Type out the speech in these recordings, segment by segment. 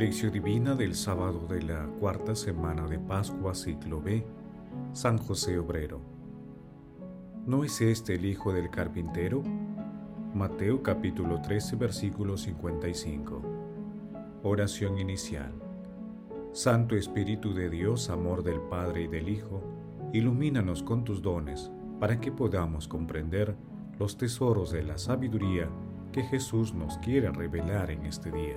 Lección Divina del sábado de la cuarta semana de Pascua, ciclo B, San José Obrero. ¿No es este el hijo del carpintero? Mateo capítulo 13, versículo 55. Oración inicial. Santo Espíritu de Dios, amor del Padre y del Hijo, ilumínanos con tus dones para que podamos comprender los tesoros de la sabiduría que Jesús nos quiere revelar en este día.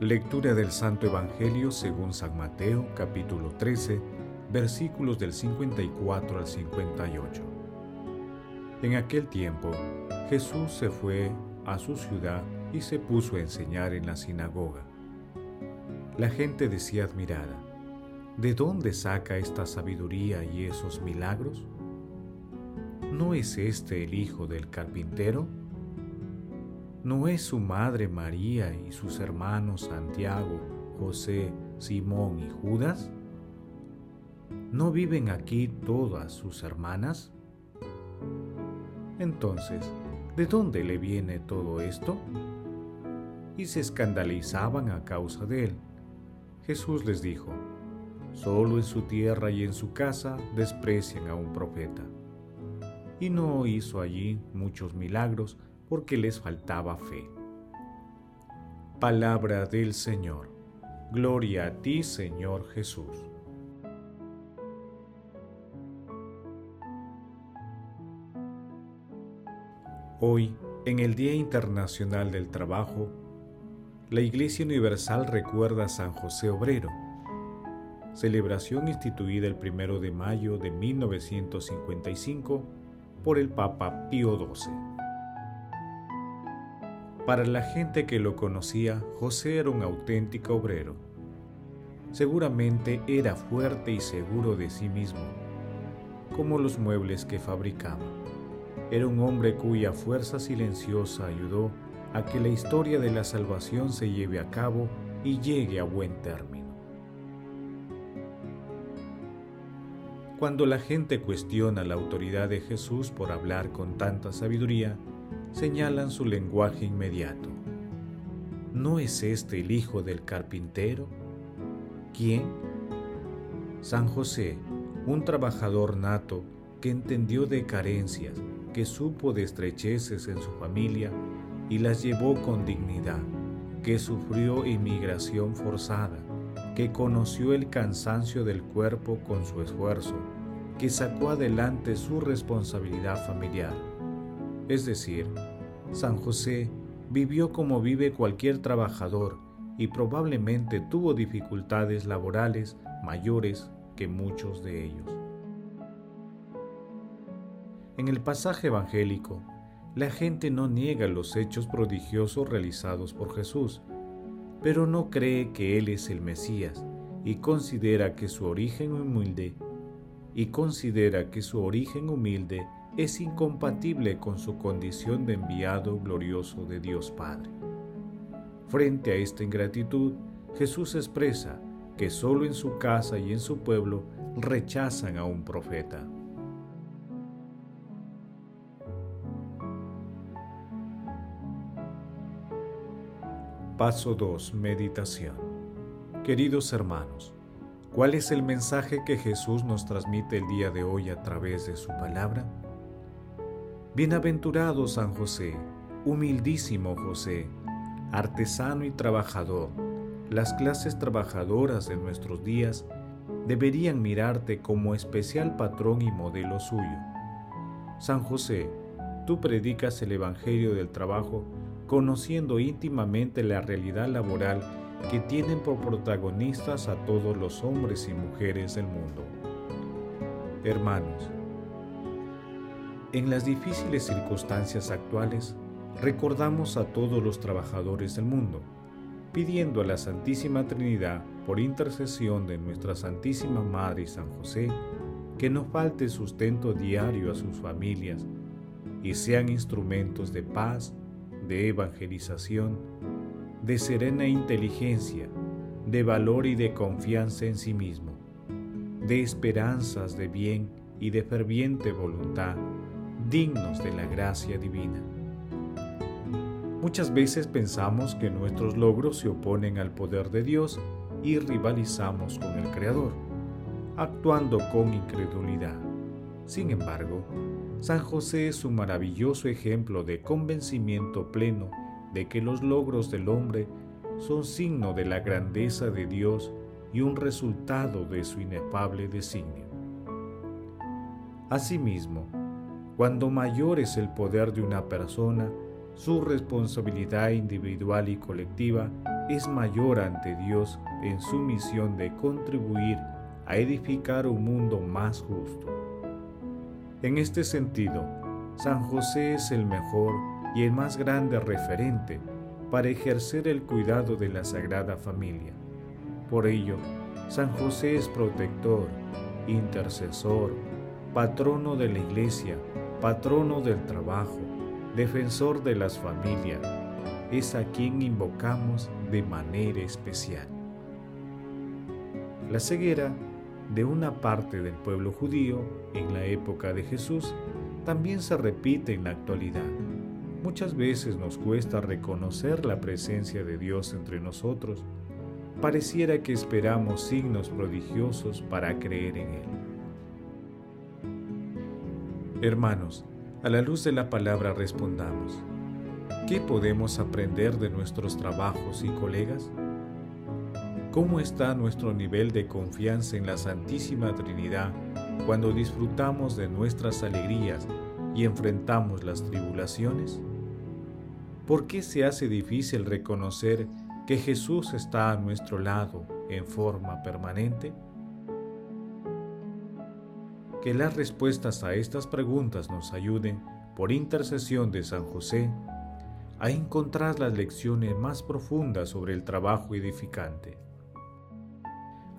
Lectura del Santo Evangelio según San Mateo capítulo 13 versículos del 54 al 58. En aquel tiempo Jesús se fue a su ciudad y se puso a enseñar en la sinagoga. La gente decía admirada, ¿de dónde saca esta sabiduría y esos milagros? ¿No es este el hijo del carpintero? ¿No es su madre María y sus hermanos Santiago, José, Simón y Judas? ¿No viven aquí todas sus hermanas? Entonces, ¿de dónde le viene todo esto? Y se escandalizaban a causa de él. Jesús les dijo, solo en su tierra y en su casa desprecian a un profeta. Y no hizo allí muchos milagros, porque les faltaba fe. Palabra del Señor. Gloria a ti, Señor Jesús. Hoy, en el Día Internacional del Trabajo, la Iglesia Universal recuerda a San José Obrero, celebración instituida el 1 de mayo de 1955 por el Papa Pío XII. Para la gente que lo conocía, José era un auténtico obrero. Seguramente era fuerte y seguro de sí mismo, como los muebles que fabricaba. Era un hombre cuya fuerza silenciosa ayudó a que la historia de la salvación se lleve a cabo y llegue a buen término. Cuando la gente cuestiona la autoridad de Jesús por hablar con tanta sabiduría, señalan su lenguaje inmediato. ¿No es este el hijo del carpintero? ¿Quién? San José, un trabajador nato que entendió de carencias, que supo de estrecheces en su familia y las llevó con dignidad, que sufrió inmigración forzada, que conoció el cansancio del cuerpo con su esfuerzo, que sacó adelante su responsabilidad familiar es decir, San José vivió como vive cualquier trabajador y probablemente tuvo dificultades laborales mayores que muchos de ellos. En el pasaje evangélico, la gente no niega los hechos prodigiosos realizados por Jesús, pero no cree que Él es el Mesías y considera que su origen humilde y considera que su origen humilde es incompatible con su condición de enviado glorioso de Dios Padre. Frente a esta ingratitud, Jesús expresa que solo en su casa y en su pueblo rechazan a un profeta. Paso 2. Meditación. Queridos hermanos, ¿cuál es el mensaje que Jesús nos transmite el día de hoy a través de su palabra? Bienaventurado San José, humildísimo José, artesano y trabajador, las clases trabajadoras de nuestros días deberían mirarte como especial patrón y modelo suyo. San José, tú predicas el Evangelio del trabajo conociendo íntimamente la realidad laboral que tienen por protagonistas a todos los hombres y mujeres del mundo. Hermanos, en las difíciles circunstancias actuales, recordamos a todos los trabajadores del mundo, pidiendo a la Santísima Trinidad, por intercesión de nuestra Santísima Madre y San José, que no falte sustento diario a sus familias y sean instrumentos de paz, de evangelización, de serena inteligencia, de valor y de confianza en sí mismo, de esperanzas de bien y de ferviente voluntad, dignos de la gracia divina. Muchas veces pensamos que nuestros logros se oponen al poder de Dios y rivalizamos con el Creador, actuando con incredulidad. Sin embargo, San José es un maravilloso ejemplo de convencimiento pleno de que los logros del hombre son signo de la grandeza de Dios y un resultado de su inefable designio. Asimismo, cuando mayor es el poder de una persona, su responsabilidad individual y colectiva es mayor ante Dios en su misión de contribuir a edificar un mundo más justo. En este sentido, San José es el mejor y el más grande referente para ejercer el cuidado de la Sagrada Familia. Por ello, San José es protector, intercesor, patrono de la Iglesia, patrono del trabajo, defensor de las familias, es a quien invocamos de manera especial. La ceguera de una parte del pueblo judío en la época de Jesús también se repite en la actualidad. Muchas veces nos cuesta reconocer la presencia de Dios entre nosotros. Pareciera que esperamos signos prodigiosos para creer en Él. Hermanos, a la luz de la palabra respondamos, ¿qué podemos aprender de nuestros trabajos y colegas? ¿Cómo está nuestro nivel de confianza en la Santísima Trinidad cuando disfrutamos de nuestras alegrías y enfrentamos las tribulaciones? ¿Por qué se hace difícil reconocer que Jesús está a nuestro lado en forma permanente? Que las respuestas a estas preguntas nos ayuden, por intercesión de San José, a encontrar las lecciones más profundas sobre el trabajo edificante.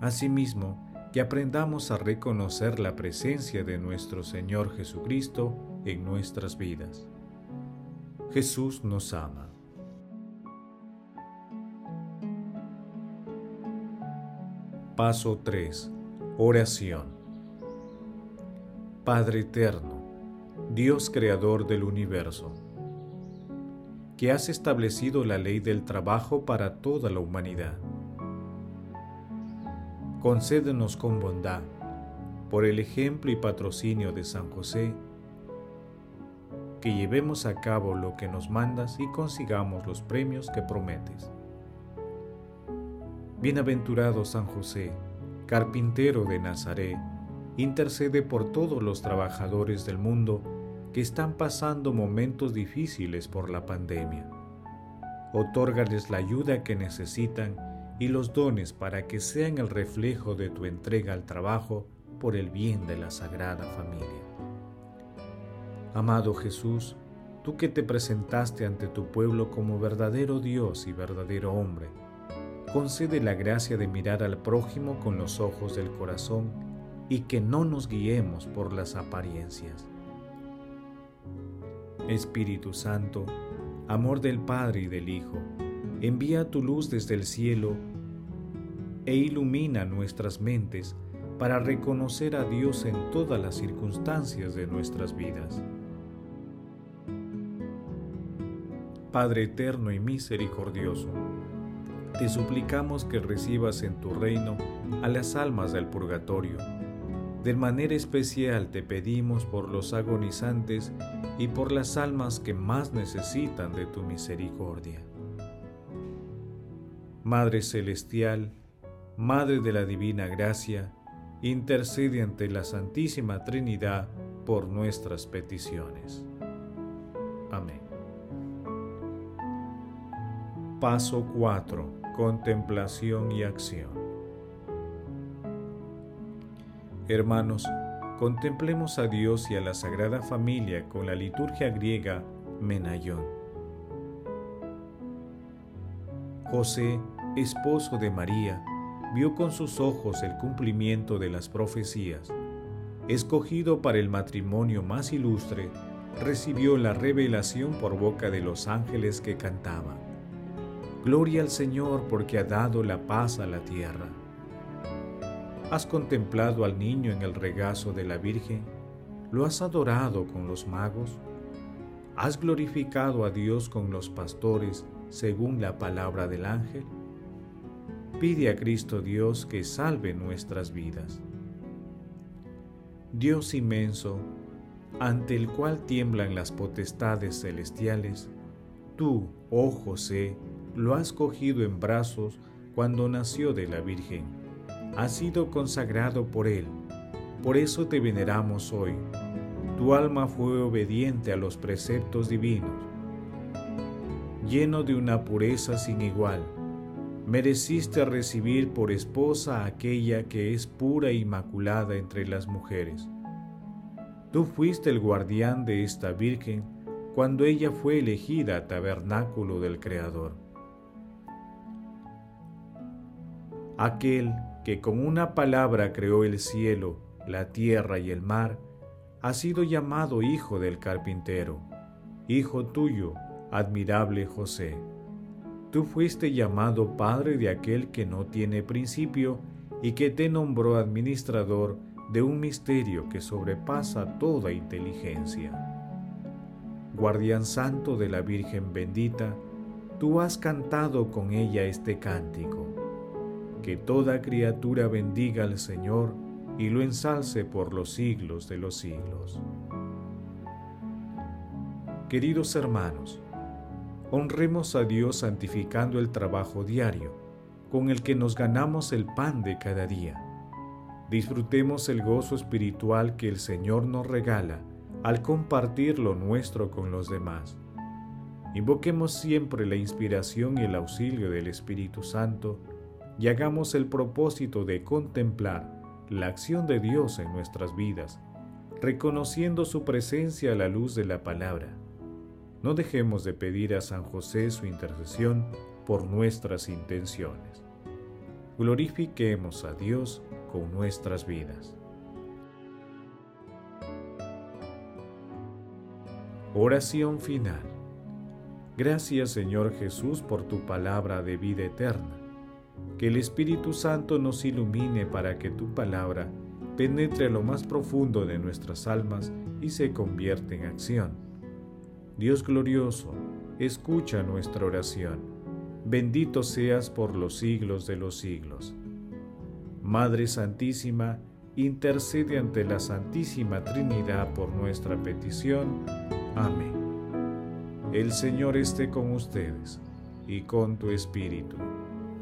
Asimismo, que aprendamos a reconocer la presencia de nuestro Señor Jesucristo en nuestras vidas. Jesús nos ama. Paso 3. Oración. Padre eterno, Dios creador del universo, que has establecido la ley del trabajo para toda la humanidad. Concédenos con bondad, por el ejemplo y patrocinio de San José, que llevemos a cabo lo que nos mandas y consigamos los premios que prometes. Bienaventurado San José, carpintero de Nazaret, intercede por todos los trabajadores del mundo que están pasando momentos difíciles por la pandemia. Otórgales la ayuda que necesitan y los dones para que sean el reflejo de tu entrega al trabajo por el bien de la Sagrada Familia. Amado Jesús, tú que te presentaste ante tu pueblo como verdadero Dios y verdadero hombre, concede la gracia de mirar al prójimo con los ojos del corazón y que no nos guiemos por las apariencias. Espíritu Santo, amor del Padre y del Hijo, envía tu luz desde el cielo e ilumina nuestras mentes para reconocer a Dios en todas las circunstancias de nuestras vidas. Padre eterno y misericordioso, te suplicamos que recibas en tu reino a las almas del purgatorio de manera especial te pedimos por los agonizantes y por las almas que más necesitan de tu misericordia. Madre Celestial, Madre de la Divina Gracia, intercede ante la Santísima Trinidad por nuestras peticiones. Amén. Paso 4. Contemplación y acción. Hermanos, contemplemos a Dios y a la Sagrada Familia con la liturgia griega Menayón. José, esposo de María, vio con sus ojos el cumplimiento de las profecías. Escogido para el matrimonio más ilustre, recibió la revelación por boca de los ángeles que cantaban. Gloria al Señor porque ha dado la paz a la tierra. ¿Has contemplado al niño en el regazo de la Virgen? ¿Lo has adorado con los magos? ¿Has glorificado a Dios con los pastores según la palabra del ángel? Pide a Cristo Dios que salve nuestras vidas. Dios inmenso, ante el cual tiemblan las potestades celestiales, tú, oh José, lo has cogido en brazos cuando nació de la Virgen. Has sido consagrado por Él. Por eso te veneramos hoy. Tu alma fue obediente a los preceptos divinos. Lleno de una pureza sin igual, mereciste recibir por esposa aquella que es pura e inmaculada entre las mujeres. Tú fuiste el guardián de esta Virgen cuando ella fue elegida tabernáculo del Creador. Aquel que con una palabra creó el cielo, la tierra y el mar, ha sido llamado Hijo del Carpintero, Hijo tuyo, admirable José. Tú fuiste llamado Padre de aquel que no tiene principio y que te nombró administrador de un misterio que sobrepasa toda inteligencia. Guardián Santo de la Virgen bendita, tú has cantado con ella este cántico. Que toda criatura bendiga al Señor y lo ensalce por los siglos de los siglos. Queridos hermanos, honremos a Dios santificando el trabajo diario, con el que nos ganamos el pan de cada día disfrutemos el gozo espiritual que el Señor nos regala al compartir lo nuestro con los demás. Invoquemos siempre la inspiración y el auxilio del Espíritu Santo y hagamos el propósito de contemplar la acción de Dios en nuestras vidas, reconociendo su presencia a la luz de la palabra. No dejemos de pedir a San José su intercesión por nuestras intenciones. Glorifiquemos a Dios con nuestras vidas. Oración final. Gracias Señor Jesús por tu palabra de vida eterna. Que el Espíritu Santo nos ilumine para que tu palabra penetre lo más profundo de nuestras almas y se convierta en acción. Dios glorioso, escucha nuestra oración. Bendito seas por los siglos de los siglos. Madre Santísima, intercede ante la Santísima Trinidad por nuestra petición. Amén. El Señor esté con ustedes y con tu Espíritu.